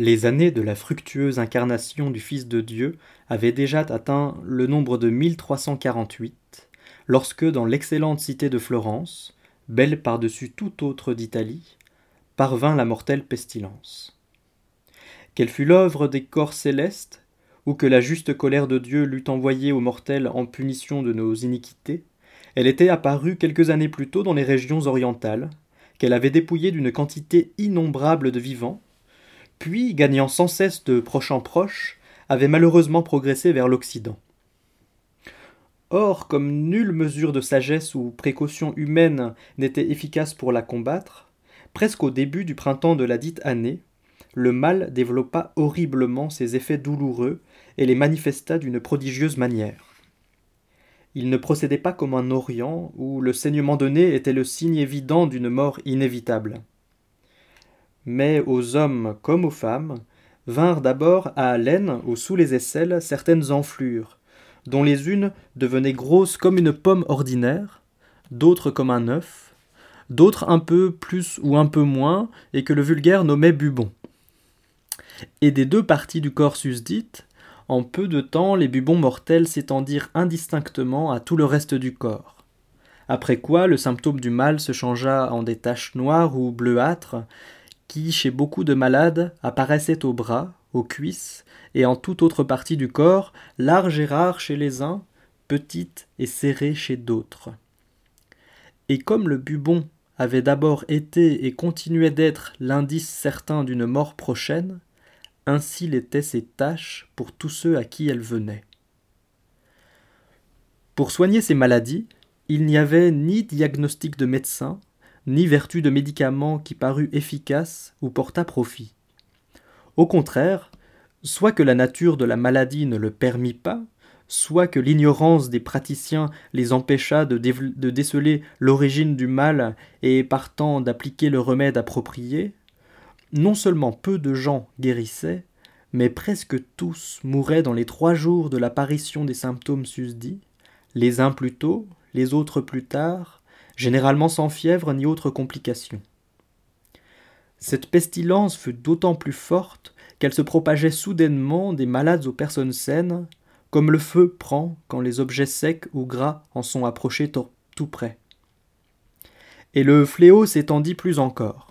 Les années de la fructueuse incarnation du Fils de Dieu avaient déjà atteint le nombre de 1348, lorsque dans l'excellente cité de Florence, belle par-dessus toute autre d'Italie, parvint la mortelle pestilence. Quelle fut l'œuvre des corps célestes, ou que la juste colère de Dieu l'eût envoyée aux mortels en punition de nos iniquités, elle était apparue quelques années plus tôt dans les régions orientales, qu'elle avait dépouillées d'une quantité innombrable de vivants, puis, gagnant sans cesse de proche en proche, avait malheureusement progressé vers l'Occident. Or, comme nulle mesure de sagesse ou précaution humaine n'était efficace pour la combattre, presque au début du printemps de la dite année, le mal développa horriblement ses effets douloureux et les manifesta d'une prodigieuse manière. Il ne procédait pas comme un Orient, où le saignement donné était le signe évident d'une mort inévitable. Mais aux hommes comme aux femmes vinrent d'abord à haleine ou sous les aisselles certaines enflures, dont les unes devenaient grosses comme une pomme ordinaire, d'autres comme un œuf, d'autres un peu plus ou un peu moins, et que le vulgaire nommait bubons. Et des deux parties du corps susdites, en peu de temps, les bubons mortels s'étendirent indistinctement à tout le reste du corps. Après quoi, le symptôme du mal se changea en des taches noires ou bleuâtres, qui, chez beaucoup de malades, apparaissaient aux bras, aux cuisses et en toute autre partie du corps, larges et rares chez les uns, petites et serrées chez d'autres. Et comme le bubon avait d'abord été et continuait d'être l'indice certain d'une mort prochaine, ainsi l'étaient ces tâches pour tous ceux à qui elles venaient. Pour soigner ces maladies, il n'y avait ni diagnostic de médecin, ni vertu de médicament qui parut efficace ou portât profit. Au contraire, soit que la nature de la maladie ne le permit pas, soit que l'ignorance des praticiens les empêcha de, de déceler l'origine du mal et partant d'appliquer le remède approprié, non seulement peu de gens guérissaient, mais presque tous mouraient dans les trois jours de l'apparition des symptômes susdits, les uns plus tôt, les autres plus tard, généralement sans fièvre ni autre complication. Cette pestilence fut d'autant plus forte qu'elle se propageait soudainement des malades aux personnes saines, comme le feu prend quand les objets secs ou gras en sont approchés tout près. Et le fléau s'étendit plus encore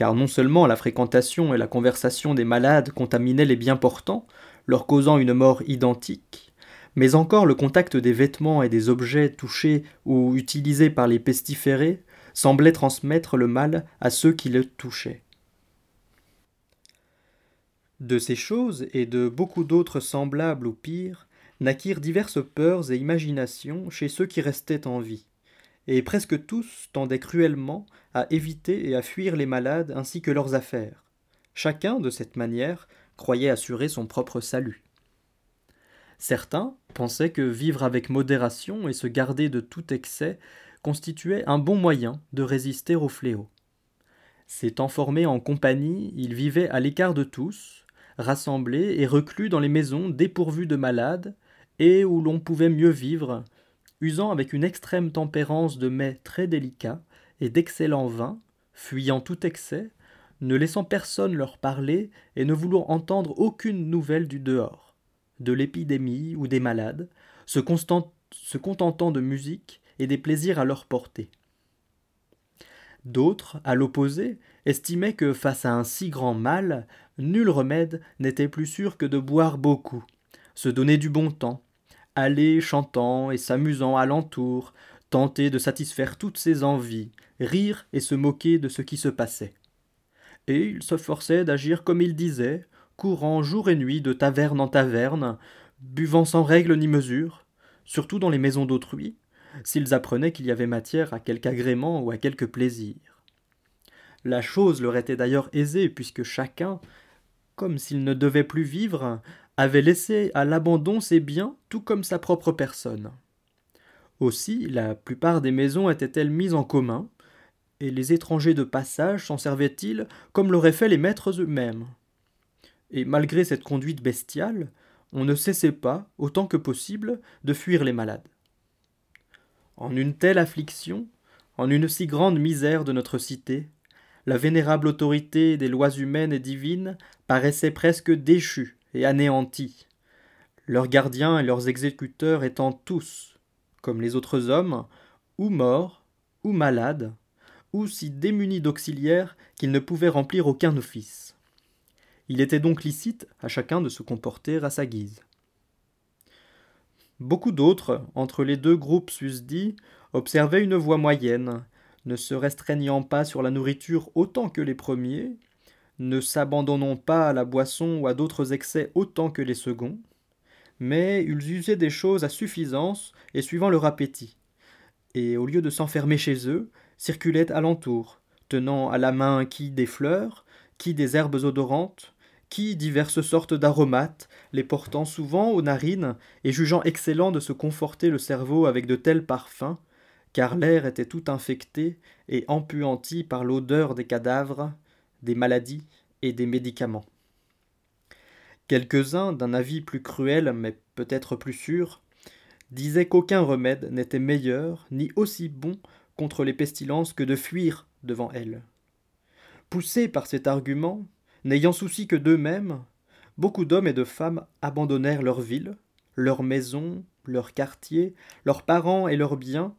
car non seulement la fréquentation et la conversation des malades contaminaient les bien portants, leur causant une mort identique, mais encore le contact des vêtements et des objets touchés ou utilisés par les pestiférés semblait transmettre le mal à ceux qui le touchaient. De ces choses et de beaucoup d'autres semblables ou pires naquirent diverses peurs et imaginations chez ceux qui restaient en vie et presque tous tendaient cruellement à éviter et à fuir les malades ainsi que leurs affaires. Chacun, de cette manière, croyait assurer son propre salut. Certains pensaient que vivre avec modération et se garder de tout excès constituait un bon moyen de résister au fléau. S'étant formés en compagnie, ils vivaient à l'écart de tous, rassemblés et reclus dans les maisons dépourvues de malades, et où l'on pouvait mieux vivre, usant avec une extrême tempérance de mets très délicats et d'excellents vins, fuyant tout excès, ne laissant personne leur parler et ne voulant entendre aucune nouvelle du dehors, de l'épidémie ou des malades, se, contentant de musique et des plaisirs à leur portée. D'autres, à l'opposé, estimaient que face à un si grand mal, nul remède n'était plus sûr que de boire beaucoup, se donner du bon temps, aller chantant et s'amusant alentour, tenter de satisfaire toutes ses envies, rire et se moquer de ce qui se passait. Et il se forçait d'agir comme il disait, courant jour et nuit de taverne en taverne, buvant sans règle ni mesure, surtout dans les maisons d'autrui, s'ils apprenaient qu'il y avait matière à quelque agrément ou à quelque plaisir. La chose leur était d'ailleurs aisée, puisque chacun, comme s'il ne devait plus vivre, avait laissé à l'abandon ses biens tout comme sa propre personne. Aussi, la plupart des maisons étaient-elles mises en commun, et les étrangers de passage s'en servaient-ils comme l'auraient fait les maîtres eux-mêmes? Et malgré cette conduite bestiale, on ne cessait pas, autant que possible, de fuir les malades. En une telle affliction, en une si grande misère de notre cité, la vénérable autorité des lois humaines et divines paraissait presque déchue et anéantie, leurs gardiens et leurs exécuteurs étant tous, comme les autres hommes, ou morts, ou malades, ou si démunis d'auxiliaires qu'ils ne pouvaient remplir aucun office. Il était donc licite à chacun de se comporter à sa guise. Beaucoup d'autres, entre les deux groupes susdits, observaient une voie moyenne, ne se restreignant pas sur la nourriture autant que les premiers, ne s'abandonnant pas à la boisson ou à d'autres excès autant que les seconds, mais ils usaient des choses à suffisance et suivant leur appétit, et au lieu de s'enfermer chez eux, circulaient alentour, tenant à la main qui des fleurs, qui des herbes odorantes, qui diverses sortes d'aromates, les portant souvent aux narines et jugeant excellent de se conforter le cerveau avec de tels parfums, car l'air était tout infecté et empuanti par l'odeur des cadavres, des maladies et des médicaments. Quelques-uns, d'un avis plus cruel mais peut-être plus sûr, disaient qu'aucun remède n'était meilleur ni aussi bon contre les pestilences que de fuir devant elles. Poussés par cet argument, N'ayant souci que d'eux-mêmes, beaucoup d'hommes et de femmes abandonnèrent leur ville, leurs maisons, leurs quartiers, leurs parents et leurs biens,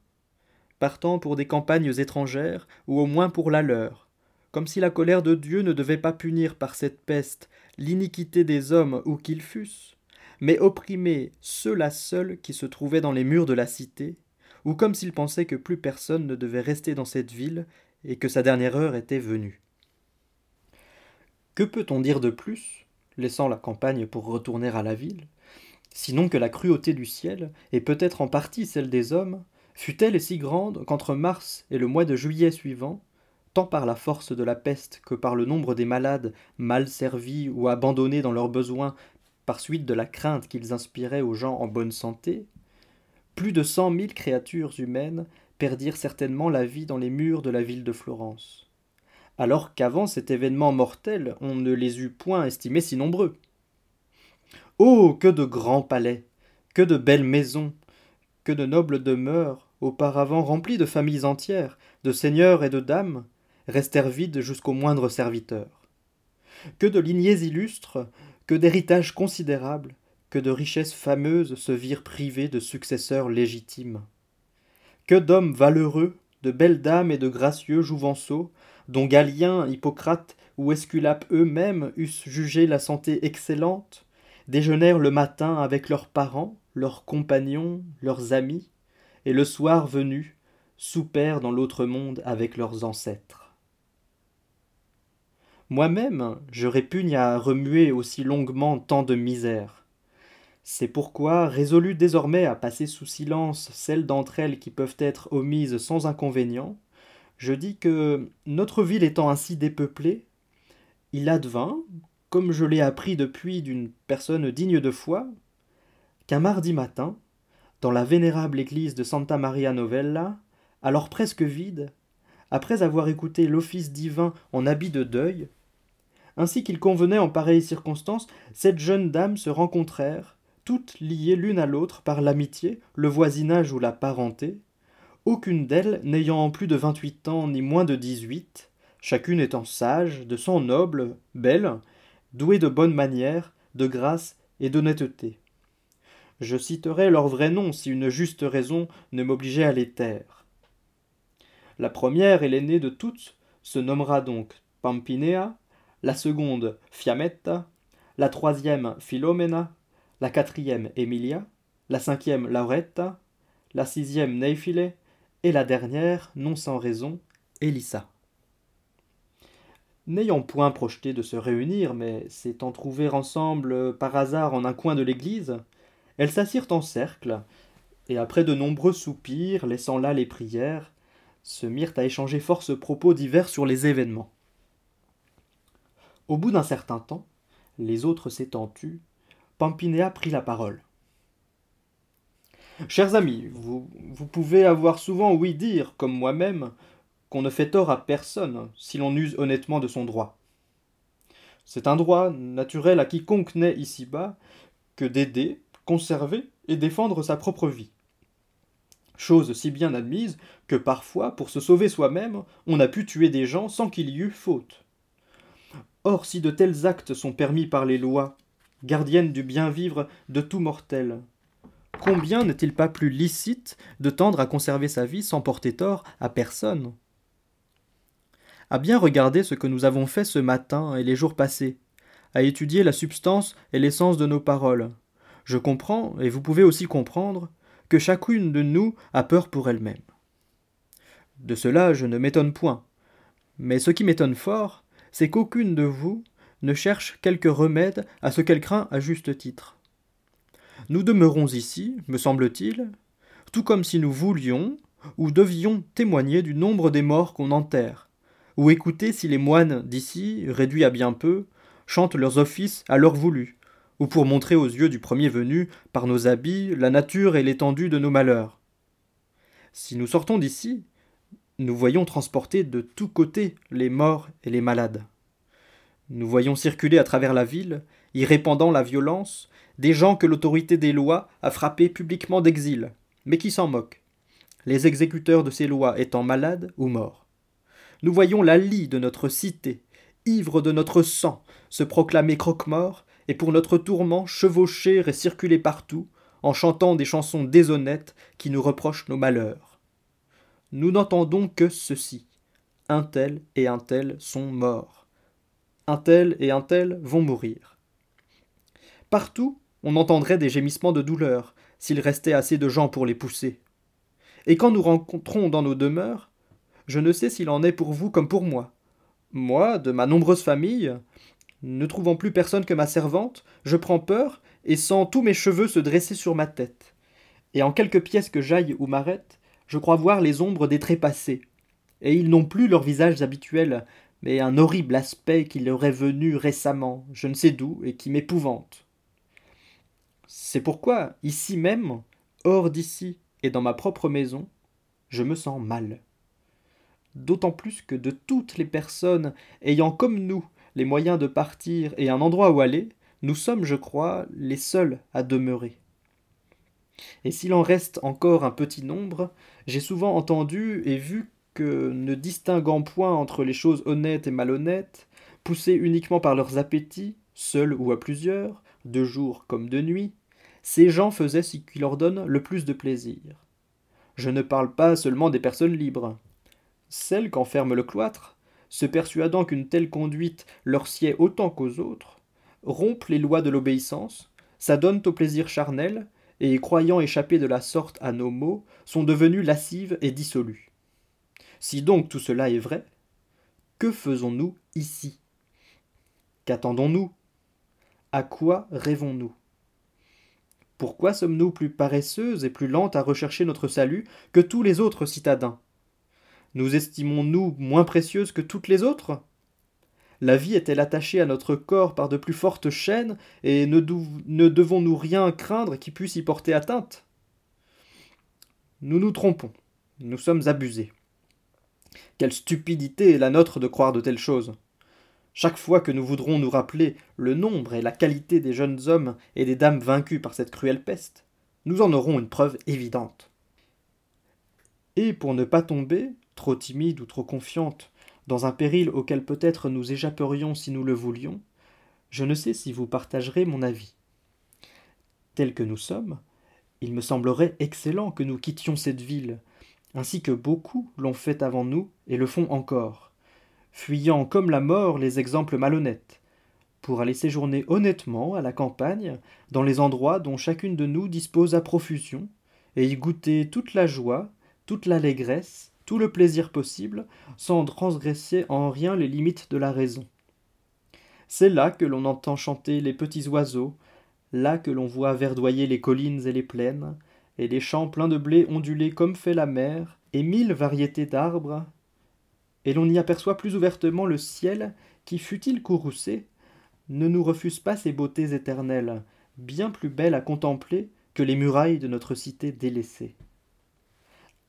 partant pour des campagnes étrangères, ou au moins pour la leur, comme si la colère de Dieu ne devait pas punir par cette peste l'iniquité des hommes où qu'ils fussent, mais opprimer ceux-là seuls qui se trouvaient dans les murs de la cité, ou comme s'il pensait que plus personne ne devait rester dans cette ville et que sa dernière heure était venue. Que peut-on dire de plus, laissant la campagne pour retourner à la ville, sinon que la cruauté du ciel, et peut-être en partie celle des hommes, fut-elle si grande qu'entre mars et le mois de juillet suivant, tant par la force de la peste que par le nombre des malades mal servis ou abandonnés dans leurs besoins par suite de la crainte qu'ils inspiraient aux gens en bonne santé, plus de cent mille créatures humaines perdirent certainement la vie dans les murs de la ville de Florence alors qu'avant cet événement mortel on ne les eût point estimés si nombreux. Oh. Que de grands palais, que de belles maisons, que de nobles demeures, auparavant remplies de familles entières, de seigneurs et de dames, restèrent vides jusqu'aux moindres serviteurs. Que de lignées illustres, que d'héritages considérables, que de richesses fameuses se virent privées de successeurs légitimes. Que d'hommes valeureux, de belles dames et de gracieux jouvenceaux dont Galien, Hippocrate ou Esculape eux-mêmes eussent jugé la santé excellente, déjeunèrent le matin avec leurs parents, leurs compagnons, leurs amis, et le soir venu, soupèrent dans l'autre monde avec leurs ancêtres. Moi-même, je répugne à remuer aussi longuement tant de misères. C'est pourquoi, résolu désormais à passer sous silence celles d'entre elles qui peuvent être omises sans inconvénient, je dis que notre ville étant ainsi dépeuplée, il advint, comme je l'ai appris depuis d'une personne digne de foi, qu'un mardi matin, dans la vénérable église de Santa Maria Novella, alors presque vide, après avoir écouté l'office divin en habit de deuil, ainsi qu'il convenait en pareille circonstance, cette jeune dame se rencontrèrent, toutes liées l'une à l'autre par l'amitié, le voisinage ou la parenté, aucune d'elles n'ayant plus de vingt-huit ans ni moins de dix-huit, chacune étant sage, de sang noble, belle, douée de bonnes manières, de grâce et d'honnêteté. Je citerai leur vrai nom si une juste raison ne m'obligeait à les taire. La première et l'aînée de toutes se nommera donc Pampinea, la seconde Fiametta, la troisième Philomena, la quatrième Emilia, la cinquième Lauretta, la sixième Neifile, et la dernière, non sans raison, Elissa. N'ayant point projeté de se réunir, mais s'étant trouvées ensemble par hasard en un coin de l'église, elles s'assirent en cercle, et après de nombreux soupirs, laissant là les prières, se mirent à échanger force propos divers sur les événements. Au bout d'un certain temps, les autres s'étant tus, Pampinéa prit la parole. Chers amis, vous, vous pouvez avoir souvent ouï dire, comme moi-même, qu'on ne fait tort à personne si l'on use honnêtement de son droit. C'est un droit naturel à quiconque naît ici-bas que d'aider, conserver et défendre sa propre vie. chose si bien admise que parfois, pour se sauver soi-même, on a pu tuer des gens sans qu'il y eût faute. Or, si de tels actes sont permis par les lois, gardiennes du bien vivre de tout mortel, combien n'est-il pas plus licite de tendre à conserver sa vie sans porter tort à personne? À bien regarder ce que nous avons fait ce matin et les jours passés, à étudier la substance et l'essence de nos paroles, je comprends, et vous pouvez aussi comprendre, que chacune de nous a peur pour elle-même. De cela je ne m'étonne point. Mais ce qui m'étonne fort, c'est qu'aucune de vous ne cherche quelque remède à ce qu'elle craint à juste titre. Nous demeurons ici, me semble-t-il, tout comme si nous voulions ou devions témoigner du nombre des morts qu'on enterre, ou écouter si les moines d'ici, réduits à bien peu, chantent leurs offices à l'heure voulue, ou pour montrer aux yeux du premier venu, par nos habits, la nature et l'étendue de nos malheurs. Si nous sortons d'ici, nous voyons transporter de tous côtés les morts et les malades. Nous voyons circuler à travers la ville, y répandant la violence, des gens que l'autorité des lois a frappés publiquement d'exil, mais qui s'en moquent, les exécuteurs de ces lois étant malades ou morts. Nous voyons la lie de notre cité, ivre de notre sang, se proclamer croque-mort et pour notre tourment chevaucher et circuler partout, en chantant des chansons déshonnêtes qui nous reprochent nos malheurs. Nous n'entendons que ceci. Un tel et un tel sont morts. Un tel et un tel vont mourir. Partout, on entendrait des gémissements de douleur, s'il restait assez de gens pour les pousser. Et quand nous rencontrons dans nos demeures, je ne sais s'il en est pour vous comme pour moi. Moi, de ma nombreuse famille, ne trouvant plus personne que ma servante, je prends peur et sens tous mes cheveux se dresser sur ma tête. Et en quelques pièces que j'aille ou m'arrête, je crois voir les ombres des trépassés. Et ils n'ont plus leurs visages habituels, mais un horrible aspect qui leur est venu récemment, je ne sais d'où, et qui m'épouvante. C'est pourquoi, ici même, hors d'ici et dans ma propre maison, je me sens mal. D'autant plus que de toutes les personnes ayant comme nous les moyens de partir et un endroit où aller, nous sommes, je crois, les seuls à demeurer. Et s'il en reste encore un petit nombre, j'ai souvent entendu et vu que, ne distinguant point entre les choses honnêtes et malhonnêtes, poussés uniquement par leurs appétits, seuls ou à plusieurs, de jour comme de nuit, ces gens faisaient ce qui leur donne le plus de plaisir. Je ne parle pas seulement des personnes libres. Celles qu'enferme le cloître, se persuadant qu'une telle conduite leur sied autant qu'aux autres, rompent les lois de l'obéissance, s'adonnent au plaisir charnel, et croyant échapper de la sorte à nos maux, sont devenues lascives et dissolues. Si donc tout cela est vrai, que faisons-nous ici? Qu'attendons-nous? À quoi rêvons-nous? Pourquoi sommes-nous plus paresseuses et plus lentes à rechercher notre salut que tous les autres citadins? Nous estimons-nous moins précieuses que toutes les autres? La vie est-elle attachée à notre corps par de plus fortes chaînes, et ne, ne devons-nous rien craindre qui puisse y porter atteinte? Nous nous trompons, nous sommes abusés. Quelle stupidité est la nôtre de croire de telles choses? Chaque fois que nous voudrons nous rappeler le nombre et la qualité des jeunes hommes et des dames vaincus par cette cruelle peste, nous en aurons une preuve évidente. Et pour ne pas tomber, trop timide ou trop confiante, dans un péril auquel peut-être nous échapperions si nous le voulions, je ne sais si vous partagerez mon avis. Tel que nous sommes, il me semblerait excellent que nous quittions cette ville, ainsi que beaucoup l'ont fait avant nous et le font encore, fuyant comme la mort les exemples malhonnêtes, pour aller séjourner honnêtement à la campagne, dans les endroits dont chacune de nous dispose à profusion, et y goûter toute la joie, toute l'allégresse, tout le plaisir possible, sans transgresser en rien les limites de la raison. C'est là que l'on entend chanter les petits oiseaux, là que l'on voit verdoyer les collines et les plaines, et les champs pleins de blé ondulés comme fait la mer, et mille variétés d'arbres, et l'on y aperçoit plus ouvertement le ciel qui, fût-il courroucé, ne nous refuse pas ses beautés éternelles, bien plus belles à contempler que les murailles de notre cité délaissée.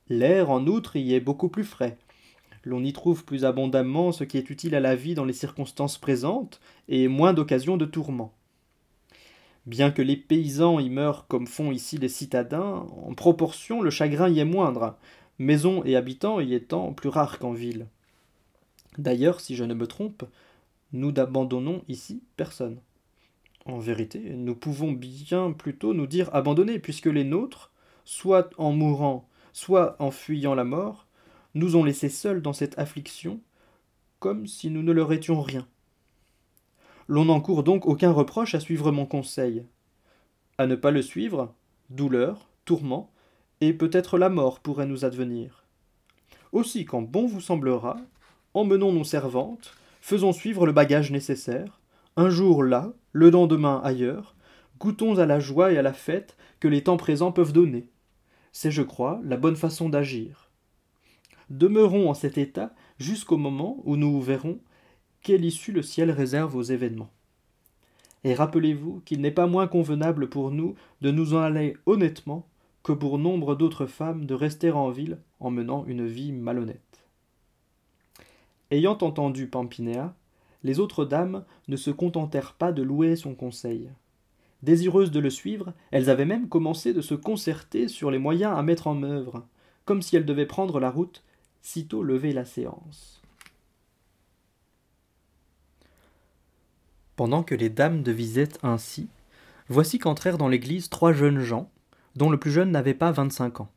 L'air, en outre, y est beaucoup plus frais. L'on y trouve plus abondamment ce qui est utile à la vie dans les circonstances présentes, et moins d'occasions de tourments. Bien que les paysans y meurent comme font ici les citadins, en proportion le chagrin y est moindre, maisons et habitants y étant plus rares qu'en ville. D'ailleurs, si je ne me trompe, nous n'abandonnons ici personne. En vérité, nous pouvons bien plutôt nous dire abandonnés, puisque les nôtres, soit en mourant, soit en fuyant la mort, nous ont laissés seuls dans cette affliction, comme si nous ne leur étions rien. L'on n'encourt donc aucun reproche à suivre mon conseil. À ne pas le suivre, douleur, tourment, et peut-être la mort pourrait nous advenir. Aussi, quand bon vous semblera, emmenons nos servantes, faisons suivre le bagage nécessaire, un jour là, le lendemain ailleurs, goûtons à la joie et à la fête que les temps présents peuvent donner. C'est, je crois, la bonne façon d'agir. Demeurons en cet état jusqu'au moment où nous verrons quelle issue le ciel réserve aux événements. Et rappelez-vous qu'il n'est pas moins convenable pour nous de nous en aller honnêtement que pour nombre d'autres femmes de rester en ville en menant une vie malhonnête. Ayant entendu Pampinéa, les autres dames ne se contentèrent pas de louer son conseil. Désireuses de le suivre, elles avaient même commencé de se concerter sur les moyens à mettre en œuvre, comme si elles devaient prendre la route sitôt levée la séance. Pendant que les dames devisaient ainsi, voici qu'entrèrent dans l'église trois jeunes gens, dont le plus jeune n'avait pas vingt-cinq ans.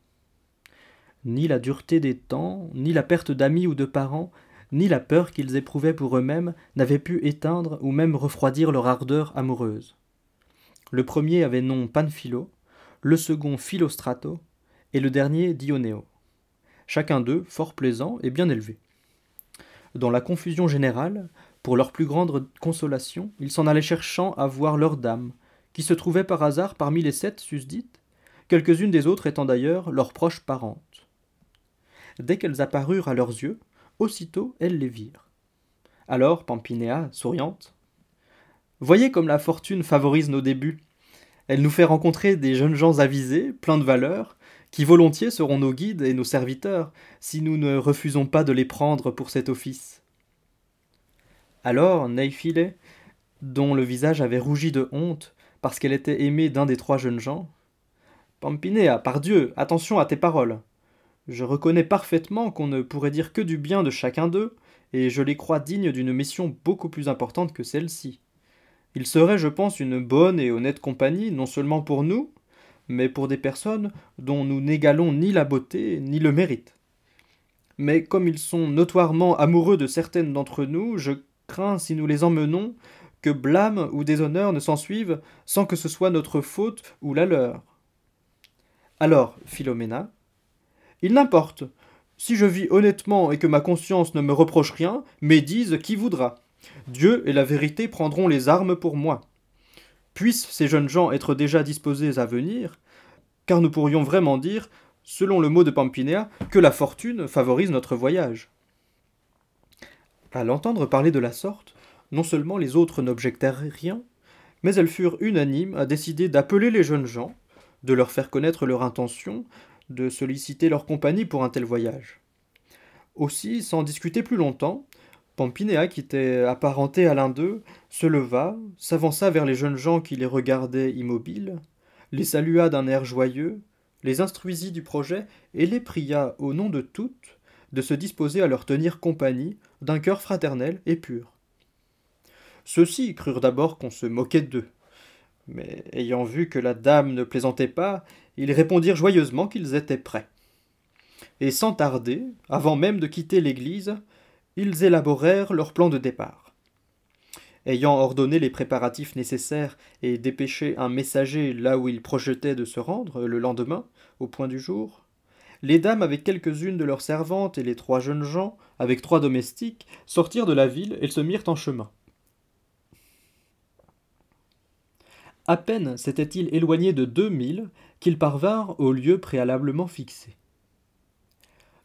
Ni la dureté des temps, ni la perte d'amis ou de parents, ni la peur qu'ils éprouvaient pour eux-mêmes n'avaient pu éteindre ou même refroidir leur ardeur amoureuse. Le premier avait nom Panphilo, le second Philostrato, et le dernier Dionéo. Chacun d'eux fort plaisant et bien élevé. Dans la confusion générale, pour leur plus grande consolation, ils s'en allaient cherchant à voir leurs dames, qui se trouvaient par hasard parmi les sept susdites, quelques-unes des autres étant d'ailleurs leurs proches parentes. Dès qu'elles apparurent à leurs yeux, aussitôt elles les virent. Alors Pampinéa, souriante, Voyez comme la fortune favorise nos débuts. Elle nous fait rencontrer des jeunes gens avisés, pleins de valeur, qui volontiers seront nos guides et nos serviteurs, si nous ne refusons pas de les prendre pour cet office. Alors Neifile, dont le visage avait rougi de honte parce qu'elle était aimée d'un des trois jeunes gens, Pampinéa, par Dieu, attention à tes paroles. Je reconnais parfaitement qu'on ne pourrait dire que du bien de chacun d'eux, et je les crois dignes d'une mission beaucoup plus importante que celle-ci. Ils seraient, je pense, une bonne et honnête compagnie, non seulement pour nous, mais pour des personnes dont nous n'égalons ni la beauté ni le mérite. Mais comme ils sont notoirement amoureux de certaines d'entre nous, je crains, si nous les emmenons, que blâme ou déshonneur ne s'ensuivent sans que ce soit notre faute ou la leur. Alors, Philoména, il n'importe. Si je vis honnêtement et que ma conscience ne me reproche rien, médise qui voudra? Dieu et la vérité prendront les armes pour moi. Puissent ces jeunes gens être déjà disposés à venir, car nous pourrions vraiment dire, selon le mot de Pampinéa, que la fortune favorise notre voyage. À l'entendre parler de la sorte, non seulement les autres n'objectèrent rien, mais elles furent unanimes à décider d'appeler les jeunes gens, de leur faire connaître leur intention, de solliciter leur compagnie pour un tel voyage. Aussi, sans discuter plus longtemps, Pampinéa, qui était apparenté à l'un d'eux, se leva, s'avança vers les jeunes gens qui les regardaient immobiles, les salua d'un air joyeux, les instruisit du projet et les pria, au nom de toutes, de se disposer à leur tenir compagnie d'un cœur fraternel et pur. Ceux-ci crurent d'abord qu'on se moquait d'eux. Mais ayant vu que la dame ne plaisantait pas, ils répondirent joyeusement qu'ils étaient prêts. Et sans tarder, avant même de quitter l'église, ils élaborèrent leur plan de départ. Ayant ordonné les préparatifs nécessaires et dépêché un messager là où ils projetaient de se rendre le lendemain, au point du jour, les dames avec quelques-unes de leurs servantes et les trois jeunes gens, avec trois domestiques, sortirent de la ville et se mirent en chemin. À peine s'étaient-ils éloignés de deux milles qu'ils parvinrent au lieu préalablement fixé.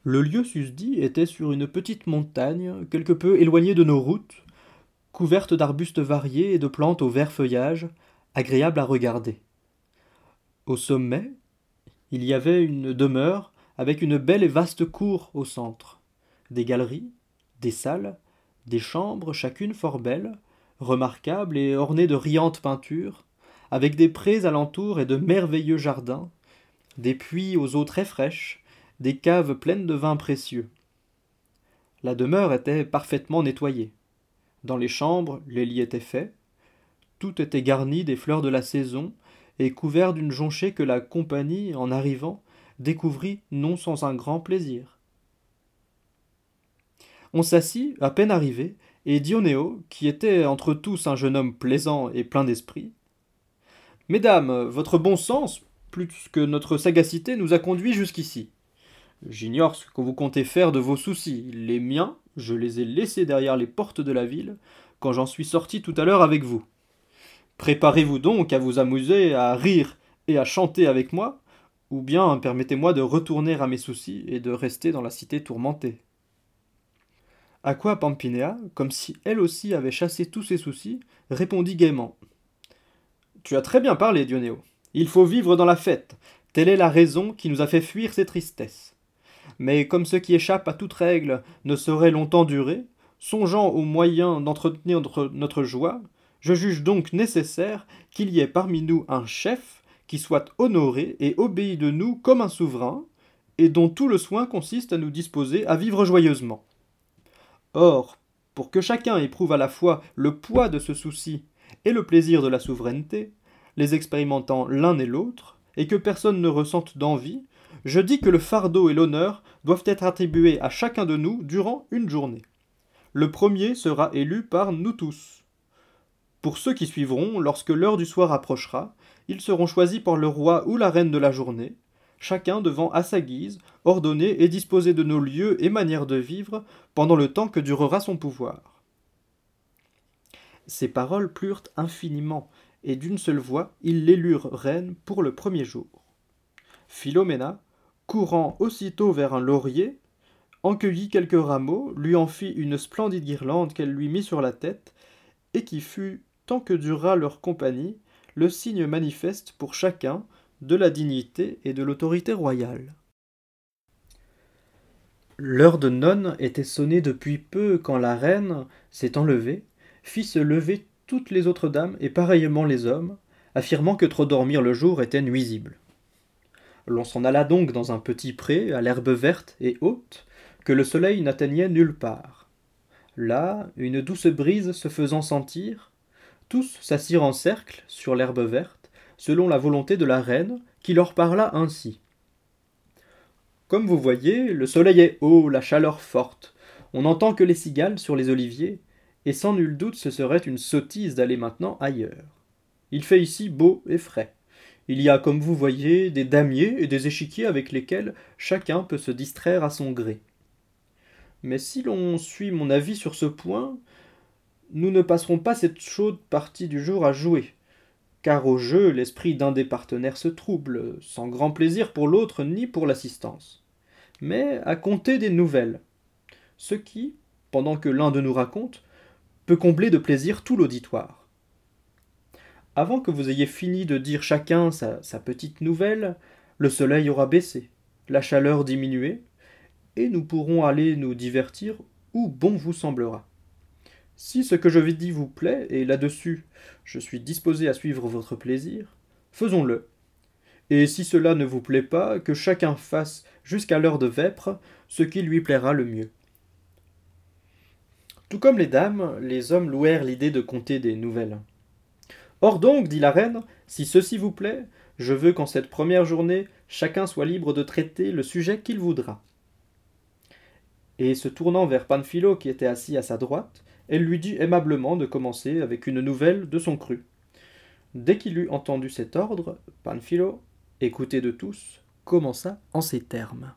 Le lieu susdit était sur une petite montagne, quelque peu éloignée de nos routes, couverte d'arbustes variés et de plantes au vert feuillage, agréable à regarder. Au sommet, il y avait une demeure avec une belle et vaste cour au centre, des galeries, des salles, des chambres chacune fort belles, remarquables et ornées de riantes peintures, avec des prés alentour et de merveilleux jardins, des puits aux eaux très fraîches, des caves pleines de vins précieux. La demeure était parfaitement nettoyée. Dans les chambres, les lits étaient faits, tout était garni des fleurs de la saison et couvert d'une jonchée que la compagnie, en arrivant, découvrit non sans un grand plaisir. On s'assit, à peine arrivé, et Dionéo, qui était entre tous un jeune homme plaisant et plein d'esprit. Mesdames, votre bon sens, plus que notre sagacité, nous a conduits jusqu'ici. J'ignore ce que vous comptez faire de vos soucis. Les miens, je les ai laissés derrière les portes de la ville, quand j'en suis sorti tout à l'heure avec vous. Préparez-vous donc à vous amuser, à rire et à chanter avec moi, ou bien permettez-moi de retourner à mes soucis et de rester dans la cité tourmentée. À quoi Pampinéa, comme si elle aussi avait chassé tous ses soucis, répondit gaiement. Tu as très bien parlé, Dionéo. Il faut vivre dans la fête. Telle est la raison qui nous a fait fuir ces tristesses. Mais comme ce qui échappe à toute règle ne saurait longtemps durer, songeant aux moyens d'entretenir notre joie, je juge donc nécessaire qu'il y ait parmi nous un chef qui soit honoré et obéi de nous comme un souverain, et dont tout le soin consiste à nous disposer à vivre joyeusement. Or, pour que chacun éprouve à la fois le poids de ce souci et le plaisir de la souveraineté, les expérimentant l'un et l'autre, et que personne ne ressente d'envie, je dis que le fardeau et l'honneur doivent être attribués à chacun de nous durant une journée. Le premier sera élu par nous tous. Pour ceux qui suivront, lorsque l'heure du soir approchera, ils seront choisis par le roi ou la reine de la journée, chacun devant à sa guise ordonner et disposer de nos lieux et manières de vivre pendant le temps que durera son pouvoir. Ces paroles plurent infiniment, et d'une seule voix ils l'élurent reine pour le premier jour. Philomena, courant aussitôt vers un laurier, en cueillit quelques rameaux, lui en fit une splendide guirlande qu'elle lui mit sur la tête, et qui fut, tant que dura leur compagnie, le signe manifeste pour chacun de la dignité et de l'autorité royale. L'heure de nonne était sonnée depuis peu quand la reine, s'étant levée, fit se lever toutes les autres dames et pareillement les hommes, affirmant que trop dormir le jour était nuisible. L'on s'en alla donc dans un petit pré à l'herbe verte et haute, que le soleil n'atteignait nulle part. Là, une douce brise se faisant sentir, tous s'assirent en cercle sur l'herbe verte, selon la volonté de la reine, qui leur parla ainsi. Comme vous voyez, le soleil est haut, la chaleur forte, on n'entend que les cigales sur les oliviers, et sans nul doute ce serait une sottise d'aller maintenant ailleurs. Il fait ici beau et frais. Il y a, comme vous voyez, des damiers et des échiquiers avec lesquels chacun peut se distraire à son gré. Mais si l'on suit mon avis sur ce point, nous ne passerons pas cette chaude partie du jour à jouer, car au jeu l'esprit d'un des partenaires se trouble, sans grand plaisir pour l'autre ni pour l'assistance, mais à compter des nouvelles, ce qui, pendant que l'un de nous raconte, peut combler de plaisir tout l'auditoire. Avant que vous ayez fini de dire chacun sa, petite nouvelle, le soleil aura baissé, la chaleur diminué, et nous pourrons aller nous divertir où bon vous semblera. Si ce que je vais dire vous plaît, et là-dessus je suis disposé à suivre votre plaisir, faisons-le. Et si cela ne vous plaît pas, que chacun fasse jusqu'à l'heure de vêpres ce qui lui plaira le mieux. Tout comme les dames, les hommes louèrent l'idée de conter des nouvelles. Or donc, dit la reine, si ceci vous plaît, je veux qu'en cette première journée, chacun soit libre de traiter le sujet qu'il voudra. Et se tournant vers Panfilo qui était assis à sa droite, elle lui dit aimablement de commencer avec une nouvelle de son cru. Dès qu'il eut entendu cet ordre, Panfilo, écouté de tous, commença en ces termes.